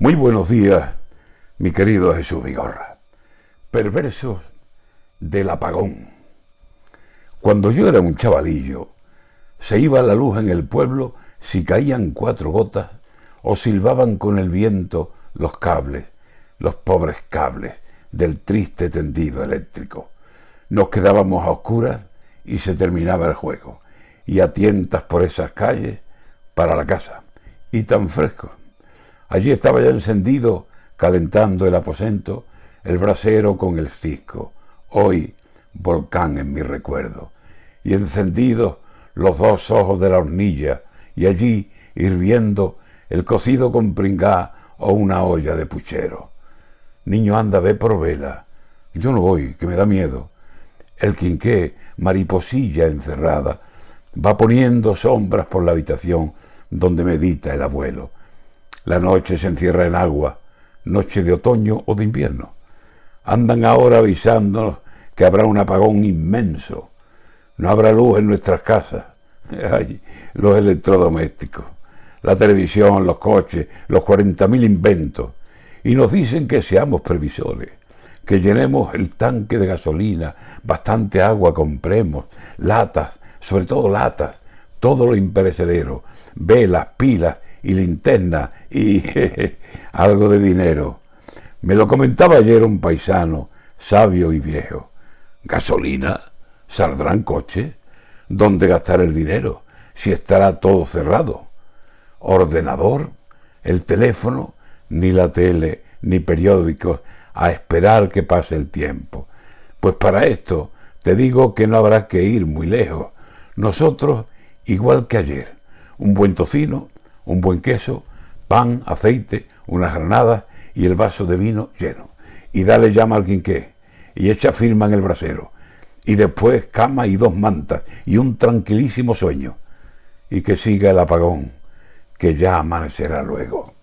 Muy buenos días, mi querido Jesús Vigorra. Perversos del apagón. Cuando yo era un chavalillo, se iba la luz en el pueblo si caían cuatro gotas o silbaban con el viento los cables, los pobres cables del triste tendido eléctrico. Nos quedábamos a oscuras y se terminaba el juego, y a tientas por esas calles para la casa, y tan fresco Allí estaba ya encendido, calentando el aposento, el brasero con el cisco, hoy volcán en mi recuerdo, y encendidos los dos ojos de la hornilla, y allí hirviendo el cocido con pringá o una olla de puchero. Niño anda, ve por vela. Yo no voy, que me da miedo. El quinqué, mariposilla encerrada, va poniendo sombras por la habitación donde medita el abuelo. La noche se encierra en agua, noche de otoño o de invierno. Andan ahora avisándonos que habrá un apagón inmenso. No habrá luz en nuestras casas. Los electrodomésticos, la televisión, los coches, los 40.000 inventos. Y nos dicen que seamos previsores, que llenemos el tanque de gasolina, bastante agua compremos, latas, sobre todo latas, todo lo imperecedero, velas, pilas y linterna y algo de dinero. Me lo comentaba ayer un paisano, sabio y viejo. ¿Gasolina? ¿Saldrán coches? ¿Dónde gastar el dinero? Si estará todo cerrado. ¿Ordenador? ¿El teléfono? Ni la tele, ni periódicos, a esperar que pase el tiempo. Pues para esto te digo que no habrá que ir muy lejos. Nosotros, igual que ayer, un buen tocino, un buen queso, pan, aceite, unas granadas y el vaso de vino lleno. Y dale llama al quinqué y echa firma en el brasero. Y después cama y dos mantas y un tranquilísimo sueño. Y que siga el apagón, que ya amanecerá luego.